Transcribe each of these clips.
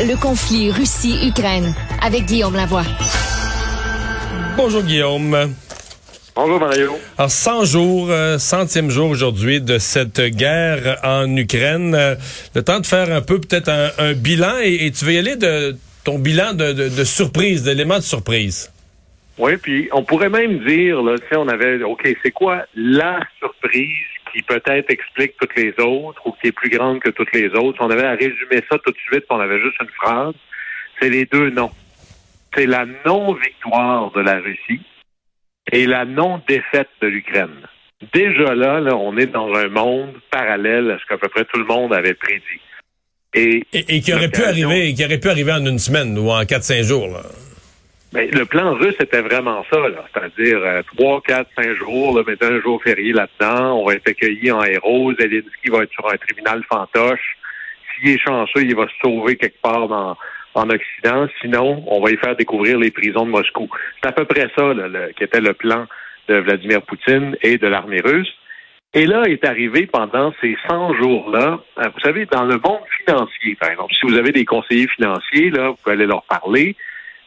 Le conflit Russie-Ukraine avec Guillaume Lavoie. Bonjour Guillaume. Bonjour Mario. Alors 100 jours, euh, centième jour aujourd'hui de cette guerre en Ukraine. Euh, le temps de faire un peu peut-être un, bilan et, tu veux y aller de ton bilan de, de surprise, d'éléments de surprise? Oui, puis on pourrait même dire, là, tu sais, on avait, OK, c'est quoi la surprise qui peut-être explique toutes les autres ou qui est plus grande que toutes les autres? Si on avait à résumer ça tout de suite, on avait juste une phrase, c'est les deux noms. C'est la non-victoire de la Russie et la non-défaite de l'Ukraine. Déjà là, là, on est dans un monde parallèle à ce qu'à peu près tout le monde avait prédit. Et, et, qui aurait pu arriver, qui aurait pu arriver en une semaine ou en quatre, cinq jours, là. Ben, le plan russe était vraiment ça, c'est-à-dire euh, trois, quatre, cinq jours, là, mettre un jour férié là-dedans, on va être accueilli en héros, Zelensky va être sur un tribunal fantoche. S'il est chanceux, il va se sauver quelque part dans, en Occident. Sinon, on va y faire découvrir les prisons de Moscou. C'est à peu près ça le, qui était le plan de Vladimir Poutine et de l'armée russe. Et là est arrivé pendant ces 100 jours-là, euh, vous savez, dans le monde financier, par exemple, si vous avez des conseillers financiers, là, vous pouvez aller leur parler.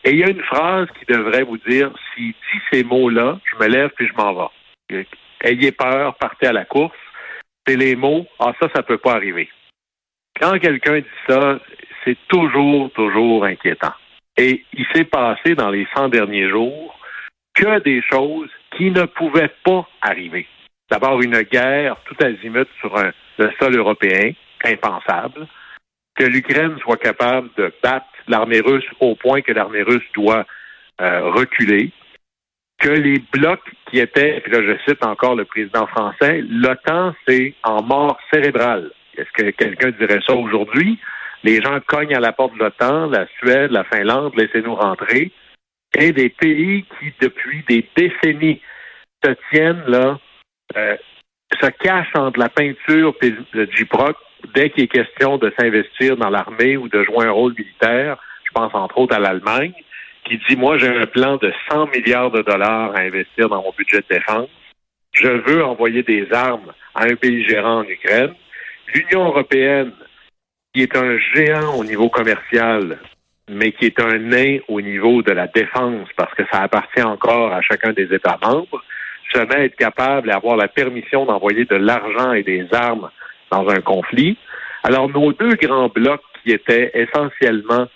Et il y a une phrase qui devrait vous dire, s'il dit ces mots-là, je me lève puis je m'en vais. Ayez peur, partez à la course. C'est les mots, ah ça, ça peut pas arriver. Quand quelqu'un dit ça, c'est toujours, toujours inquiétant. Et il s'est passé dans les 100 derniers jours que des choses qui ne pouvaient pas arriver. D'abord, une guerre tout azimut sur le sol européen, impensable. Que l'Ukraine soit capable de battre l'armée russe au point que l'armée russe doit euh, reculer, que les blocs qui étaient, puis là je cite encore le président français, l'OTAN c'est en mort cérébrale. Est-ce que quelqu'un dirait ça aujourd'hui? Les gens cognent à la porte de l'OTAN, la Suède, la Finlande, laissez-nous rentrer. Et des pays qui, depuis des décennies, se tiennent là, euh, se cachent entre la peinture et le dès qu'il est question de s'investir dans l'armée ou de jouer un rôle militaire, je pense entre autres à l'Allemagne, qui dit, moi, j'ai un plan de 100 milliards de dollars à investir dans mon budget de défense. Je veux envoyer des armes à un pays gérant en Ukraine. L'Union européenne, qui est un géant au niveau commercial, mais qui est un nain au niveau de la défense, parce que ça appartient encore à chacun des États membres, jamais être capable d'avoir la permission d'envoyer de l'argent et des armes dans un conflit. Alors, nos deux grands blocs qui étaient essentiellement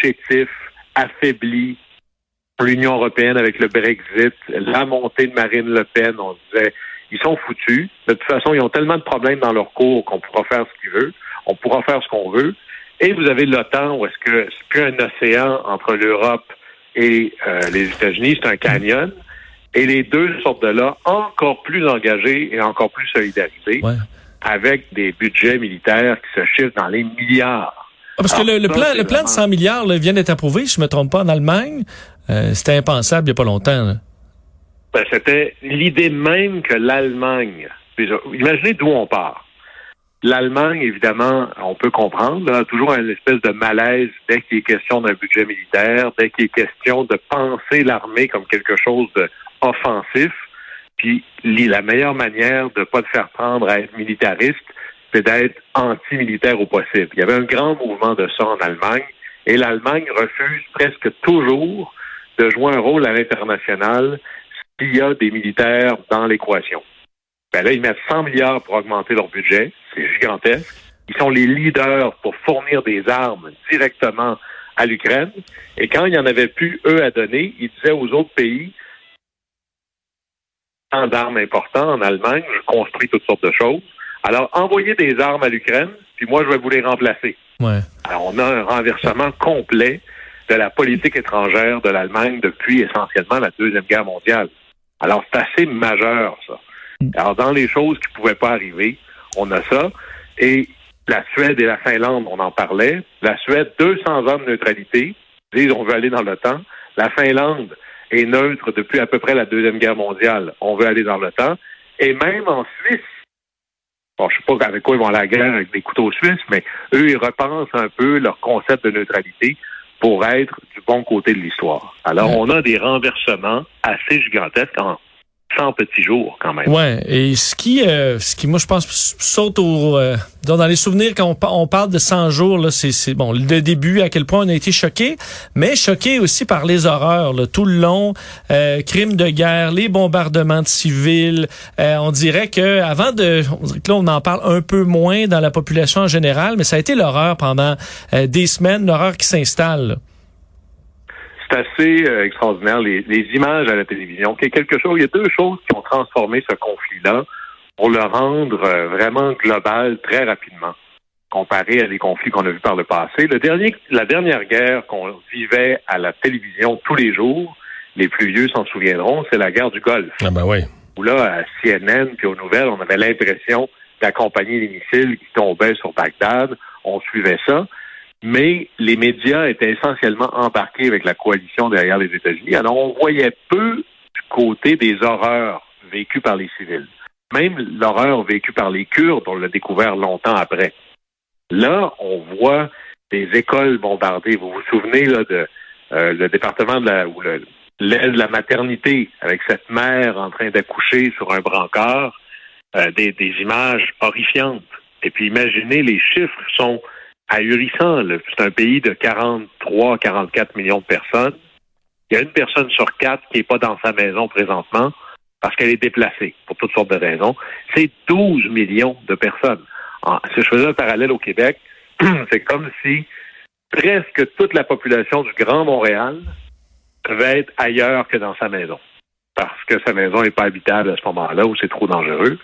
chétifs, affaiblis, l'Union européenne avec le Brexit, la montée de Marine Le Pen, on disait, ils sont foutus. De toute façon, ils ont tellement de problèmes dans leur cours qu'on pourra faire ce qu'ils veulent. On pourra faire ce qu'on veut. Et vous avez l'OTAN, où est-ce que c'est plus un océan entre l'Europe et euh, les États-Unis, c'est un canyon. Et les deux sortent de là encore plus engagés et encore plus solidarisés avec des budgets militaires qui se chiffrent dans les milliards. Ah, parce que le, plan, le plan de 100 milliards vient d'être approuvé, je ne me trompe pas, en Allemagne. Euh, c'était impensable il n'y a pas longtemps. Ben, c'était l'idée même que l'Allemagne... Imaginez d'où on part. L'Allemagne, évidemment, on peut comprendre, a toujours une espèce de malaise dès qu'il est question d'un budget militaire, dès qu'il est question de penser l'armée comme quelque chose d'offensif. Puis la meilleure manière de ne pas te faire prendre à être militariste, c'est d'être anti-militaire au possible. Il y avait un grand mouvement de ça en Allemagne, et l'Allemagne refuse presque toujours de jouer un rôle à l'international s'il y a des militaires dans l'équation. Ben là, ils mettent 100 milliards pour augmenter leur budget. C'est gigantesque. Ils sont les leaders pour fournir des armes directement à l'Ukraine. Et quand il n'y en avait plus, eux, à donner, ils disaient aux autres pays, d'armes importants en Allemagne, je construis toutes sortes de choses. Alors, envoyez des armes à l'Ukraine, puis moi, je vais vous les remplacer. Ouais. Alors, on a un renversement complet de la politique étrangère de l'Allemagne depuis essentiellement la Deuxième Guerre mondiale. Alors, c'est assez majeur, ça. Alors, dans les choses qui ne pouvaient pas arriver, on a ça. Et la Suède et la Finlande, on en parlait. La Suède, 200 ans de neutralité, disent on veut aller dans l'OTAN. La Finlande, est neutre depuis à peu près la Deuxième Guerre mondiale. On veut aller dans le temps. Et même en Suisse, bon, je sais pas avec quoi ils vont à la guerre avec des couteaux suisses, mais eux, ils repensent un peu leur concept de neutralité pour être du bon côté de l'histoire. Alors, on a des renversements assez gigantesques en 100 petits jours quand même. Ouais, et ce qui, euh, ce qui moi je pense saute au, euh, dans les souvenirs quand on, parle de 100 jours là, c'est bon le début à quel point on a été choqué, mais choqué aussi par les horreurs là, tout le long, euh, crimes de guerre, les bombardements de civils. Euh, on dirait que avant de, on dirait que là on en parle un peu moins dans la population en général, mais ça a été l'horreur pendant euh, des semaines, l'horreur qui s'installe c'est assez euh, extraordinaire, les, images à la télévision. Il y a quelque chose, il y a deux choses qui ont transformé ce conflit-là pour le rendre euh, vraiment global très rapidement, comparé à des conflits qu'on a vus par le passé. Le dernier, la dernière guerre qu'on vivait à la télévision tous les jours, les plus vieux s'en souviendront, c'est la guerre du Golfe. Ah ben oui. Où là, à CNN puis aux nouvelles, on avait l'impression d'accompagner les missiles qui tombaient sur Bagdad. On suivait ça mais les médias étaient essentiellement embarqués avec la coalition derrière les États-Unis. Alors, on voyait peu du côté des horreurs vécues par les civils. Même l'horreur vécue par les Kurdes, on l'a découvert longtemps après. Là, on voit des écoles bombardées. Vous vous souvenez là, de euh, le département de la ou l'aile de la maternité avec cette mère en train d'accoucher sur un brancard, euh, des, des images horrifiantes. Et puis imaginez, les chiffres sont ahurissant. C'est un pays de 43, 44 millions de personnes. Il y a une personne sur quatre qui n'est pas dans sa maison présentement parce qu'elle est déplacée pour toutes sortes de raisons. C'est 12 millions de personnes. si je faisais un parallèle au Québec, c'est comme si presque toute la population du Grand Montréal devait être ailleurs que dans sa maison. Parce que sa maison n'est pas habitable à ce moment-là ou c'est trop dangereux.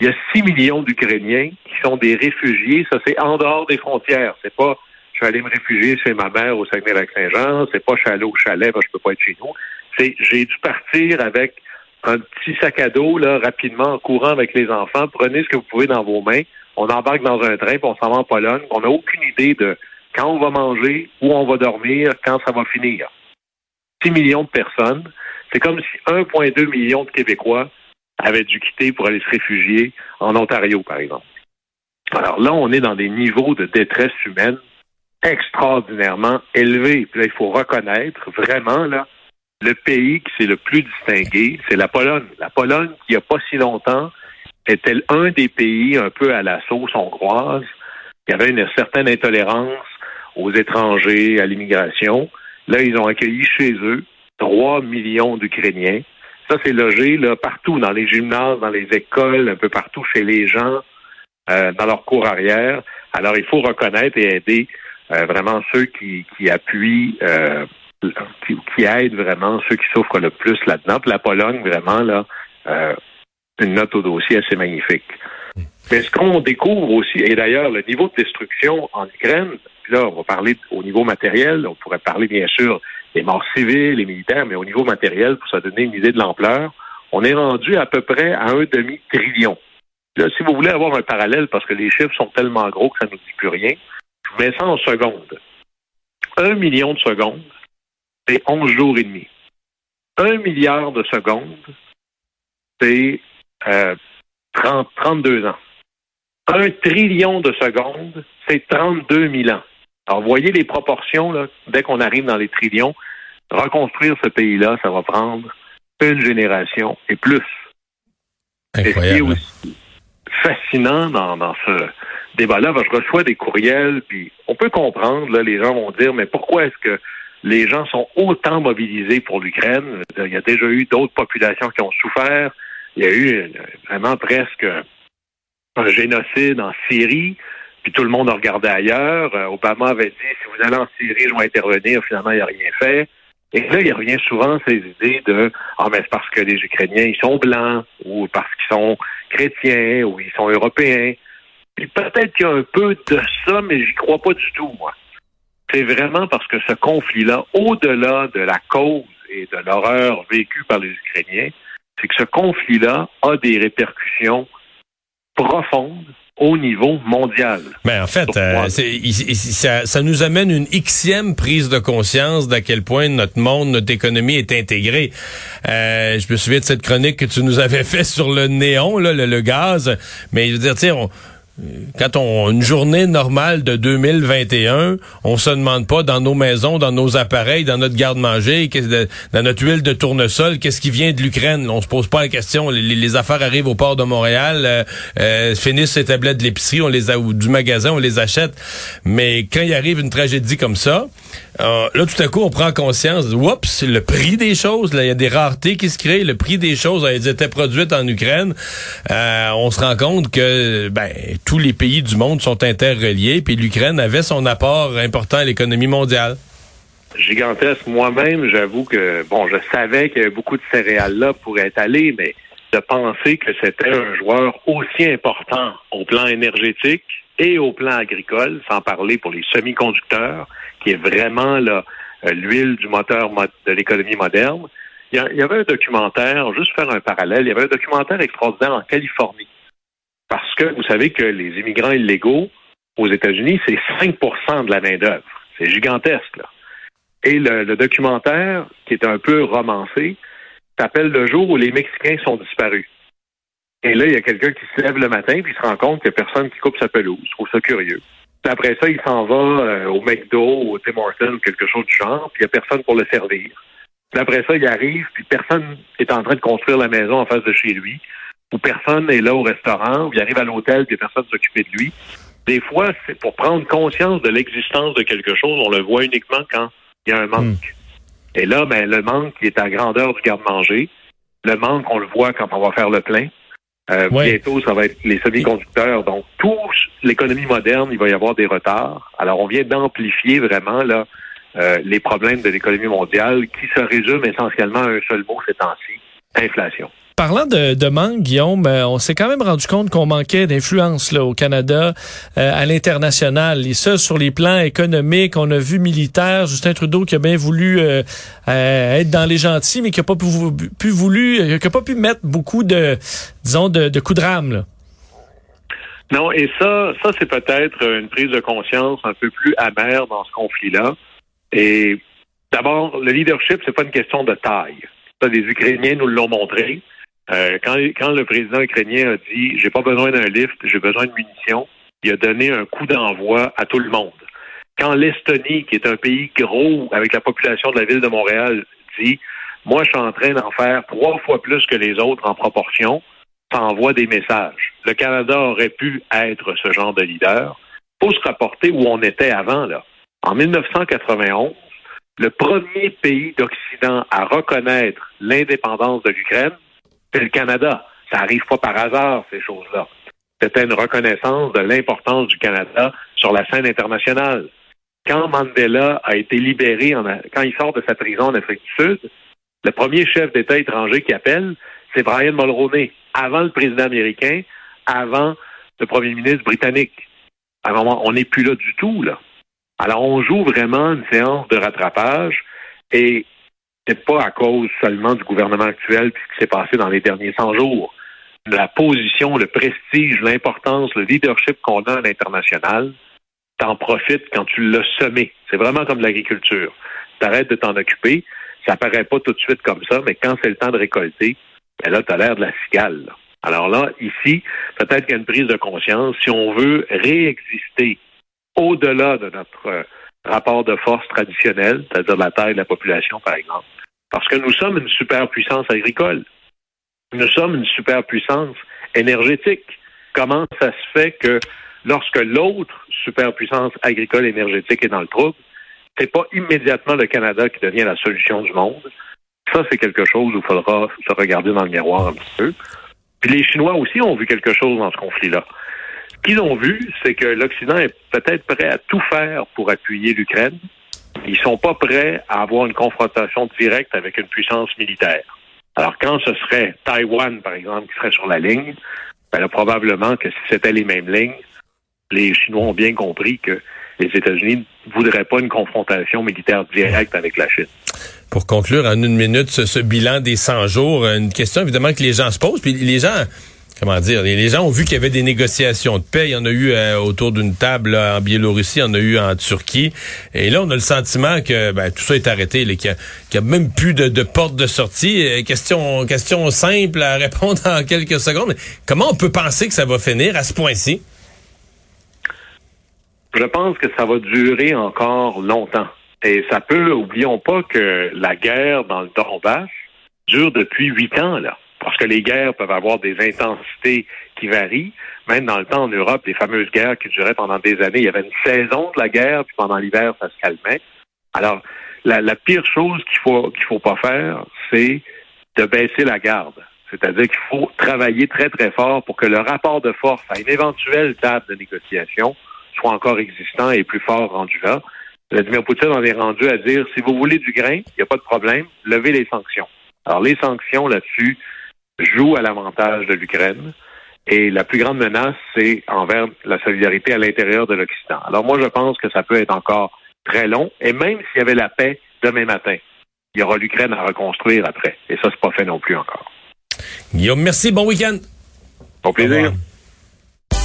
Il y a 6 millions d'Ukrainiens qui sont des réfugiés. Ça, c'est en dehors des frontières. C'est pas je suis allé me réfugier chez ma mère au Saguenay-Lac-Saint-Jean. C'est pas je suis au chalet, que je peux pas être chez nous. C'est j'ai dû partir avec un petit sac à dos, là, rapidement, en courant avec les enfants. Prenez ce que vous pouvez dans vos mains. On embarque dans un train, puis on s'en va en Pologne. On n'a aucune idée de quand on va manger, où on va dormir, quand ça va finir. 6 millions de personnes. C'est comme si 1,2 million de Québécois avait dû quitter pour aller se réfugier en Ontario, par exemple. Alors là, on est dans des niveaux de détresse humaine extraordinairement élevés. Puis là, il faut reconnaître vraiment là, le pays qui s'est le plus distingué, c'est la Pologne. La Pologne, qui il n'y a pas si longtemps, était un des pays un peu à la sauce hongroise. Y avait une certaine intolérance aux étrangers, à l'immigration. Là, ils ont accueilli chez eux 3 millions d'Ukrainiens. Ça, c'est logé là, partout, dans les gymnases, dans les écoles, un peu partout chez les gens, euh, dans leur cours arrière. Alors, il faut reconnaître et aider euh, vraiment ceux qui, qui appuient, euh, qui, aident vraiment ceux qui souffrent le plus là-dedans. la Pologne, vraiment, là, une note au dossier assez magnifique. Mais ce qu'on découvre aussi, et d'ailleurs, le niveau de destruction en Ukraine, là, on va parler au niveau matériel, on pourrait parler bien sûr les morts civiles, les militaires, mais au niveau matériel, pour se donner une idée de l'ampleur, on est rendu à peu près à un demi-trillion. Là, si vous voulez avoir un parallèle, parce que les chiffres sont tellement gros que ça ne nous dit plus rien, je vous mets ça en secondes. Un million de secondes, c'est 11 jours et demi. Un milliard de secondes, c'est euh, 32 ans. Un trillion de secondes, c'est 32 000 ans. Alors, voyez les proportions, là, dès qu'on arrive dans les trillions, reconstruire ce pays-là, ça va prendre une génération et plus. Incroyable. Et ce qui est aussi fascinant dans, ce débat-là, je reçois des courriels, puis on peut comprendre, là, les gens vont dire, mais pourquoi est-ce que les gens sont autant mobilisés pour l'Ukraine? Il y a déjà eu d'autres populations qui ont souffert. Il y a eu vraiment presque un génocide en Syrie puis tout le monde a regardé ailleurs. Euh, Obama avait dit si vous allez en Syrie, je vais intervenir. Finalement, il n'a rien fait. Et là, il revient souvent ces idées de ah mais c'est parce que les Ukrainiens ils sont blancs ou parce qu'ils sont chrétiens ou ils sont européens. Puis peut-être qu'il y a un peu de ça, mais j'y crois pas du tout moi. C'est vraiment parce que ce conflit-là, au-delà de la cause et de l'horreur vécue par les Ukrainiens, c'est que ce conflit-là a des répercussions profondes au niveau mondial. Ben en fait, euh, ça, ça, nous amène une xème prise de conscience d'à quel point notre monde, notre économie est intégrée. Euh, je me souviens de cette chronique que tu nous avais fait sur le néon, là, le, gaz. Mais je veux dire, tu sais, quand on une journée normale de 2021, on se demande pas dans nos maisons, dans nos appareils, dans notre garde-manger, dans notre huile de tournesol, qu'est-ce qui vient de l'Ukraine? On se pose pas la question. Les, affaires arrivent au port de Montréal, euh, euh, finissent ces tablettes de l'épicerie, on les a ou du magasin, on les achète. Mais quand il arrive une tragédie comme ça, euh, là tout à coup on prend conscience, oups, le prix des choses, il y a des raretés qui se créent, le prix des choses a été produites en Ukraine. on se rend compte que ben tous les pays du monde sont interreliés, puis l'Ukraine avait son apport important à l'économie mondiale. Gigantesque. Moi-même, j'avoue que, bon, je savais que beaucoup de céréales là pourraient être allées, mais de penser que c'était un joueur aussi important au plan énergétique et au plan agricole, sans parler pour les semi-conducteurs, qui est vraiment euh, l'huile du moteur de l'économie moderne. Il y avait un documentaire, juste faire un parallèle, il y avait un documentaire extraordinaire en Californie parce que vous savez que les immigrants illégaux aux États-Unis, c'est 5% de la main-d'œuvre. C'est gigantesque, là. Et le, documentaire, qui est un peu romancé, s'appelle Le jour où les Mexicains sont disparus. Et là, il y a quelqu'un qui se lève le matin puis il se rend compte qu'il n'y a personne qui coupe sa pelouse. Je trouve ça curieux. Puis après ça, il s'en va euh, au McDo, au Tim Hortons, quelque chose du genre, puis il n'y a personne pour le servir. Puis après ça, il arrive, puis personne est en train de construire la maison en face de chez lui où personne n'est là au restaurant, où il arrive à l'hôtel et personne s'occupe de lui. Des fois, c'est pour prendre conscience de l'existence de quelque chose, on le voit uniquement quand il y a un manque. Hmm. Et là, ben, le manque qui est à grandeur du garde-manger, le manque, on le voit quand on va faire le plein. Euh, bientôt, ça va être les semi-conducteurs. Donc, toute l'économie moderne, il va y avoir des retards. Alors, on vient d'amplifier vraiment là euh, les problèmes de l'économie mondiale qui se résument essentiellement à un seul mot ces temps-ci, inflation. Parlant de, de manque, Guillaume, euh, on s'est quand même rendu compte qu'on manquait d'influence là au Canada, euh, à l'international. Et ça, sur les plans économiques, on a vu militaire, Justin Trudeau qui a bien voulu euh, être dans les gentils, mais qui a pas pu, voulu, qui a pas pu mettre beaucoup de, disons, de, coups de rame. Non, et ça, ça c'est peut-être une prise de conscience un peu plus amère dans ce conflit-là. Et d'abord, le leadership, c'est pas une question de taille. Ça, les Ukrainiens nous l'ont montré. Euh, quand, quand le président ukrainien a dit j'ai pas besoin d'un lift, j'ai besoin de munitions, il a donné un coup d'envoi à tout le monde. Quand l'Estonie, qui est un pays gros avec la population de la ville de Montréal, dit moi je suis en train d'en faire trois fois plus que les autres en proportion, ça envoie des messages. Le Canada aurait pu être ce genre de leader. Faut se rapporter où on était avant là. En 1991, le premier pays d'Occident à reconnaître l'indépendance de l'Ukraine, c'est le Canada. Ça n'arrive pas par hasard, ces choses-là. C'était une reconnaissance de l'importance du Canada sur la scène internationale. Quand Mandela a été libéré, quand il sort de sa prison en Afrique du Sud, le premier chef d'État étranger qui appelle, c'est Brian Mulroney, avant le président américain, avant le premier ministre britannique. Alors, on n'est plus là du tout, là. Alors, on joue vraiment une séance de rattrapage et c'est pas à cause seulement du gouvernement actuel puis ce qui s'est passé dans les derniers 100 jours. La position, le prestige, l'importance, le leadership qu'on a à l'international, t'en profites quand tu l'as semé. C'est vraiment comme l'agriculture. T'arrêtes de t'en occuper, ça paraît pas tout de suite comme ça, mais quand c'est le temps de récolter, ben là, t'as l'air de la cigale. Alors là, ici, peut-être qu'il y a une prise de conscience. Si on veut réexister au-delà de notre euh, rapport de force traditionnel, c'est-à-dire la taille de la population, par exemple. Parce que nous sommes une superpuissance agricole. Nous sommes une superpuissance énergétique. Comment ça se fait que lorsque l'autre superpuissance agricole énergétique est dans le trouble, c'est pas immédiatement le Canada qui devient la solution du monde? Ça, c'est quelque chose où il faudra se regarder dans le miroir un petit peu. Puis les Chinois aussi ont vu quelque chose dans ce conflit-là. Ce qu'ils ont vu, c'est que l'Occident est peut-être prêt à tout faire pour appuyer l'Ukraine. Ils sont pas prêts à avoir une confrontation directe avec une puissance militaire. Alors, quand ce serait Taïwan, par exemple, qui serait sur la ligne, ben là, probablement que si c'était les mêmes lignes, les Chinois ont bien compris que les États-Unis ne voudraient pas une confrontation militaire directe avec la Chine. Pour conclure en une minute ce, ce bilan des 100 jours, une question évidemment que les gens se posent, puis les gens comment dire, les gens ont vu qu'il y avait des négociations de paix. Il y en a eu euh, autour d'une table en Biélorussie, il y en a eu en Turquie. Et là, on a le sentiment que ben, tout ça est arrêté, qu'il n'y a, même plus de, porte de sortie. Euh, question, question simple à répondre en quelques secondes. Comment on peut penser que ça va finir à ce point-ci? Je pense que ça va durer encore longtemps. Et ça peut, oublions pas que la guerre dans le Donbass dure depuis huit ans, là. Parce que les guerres peuvent avoir des intensités qui varient. Même dans le temps en Europe, les fameuses guerres qui duraient pendant des années, il y avait une saison de la guerre, puis pendant l'hiver, ça se calmait. Alors, la, pire chose qu'il faut qu'il faut pas faire, c'est de baisser la garde. C'est-à-dire qu'il faut travailler très, très fort pour que le rapport de force à une éventuelle table de négociation soit encore existant et plus fort rendu là. Vladimir Poutine en est rendu à dire si vous voulez du grain, il n'y a pas de problème, levez les sanctions. Alors, les sanctions là-dessus jouent à l'avantage de l'Ukraine. Et la plus grande menace, c'est envers la solidarité à l'intérieur de l'Occident. Alors moi, je pense que ça peut être encore très long. Et même s'il y avait la paix demain matin, il y aura l'Ukraine à reconstruire après. Et ça, c'est pas fait non plus encore. Guillaume, merci. Bon week-end. Au plaisir.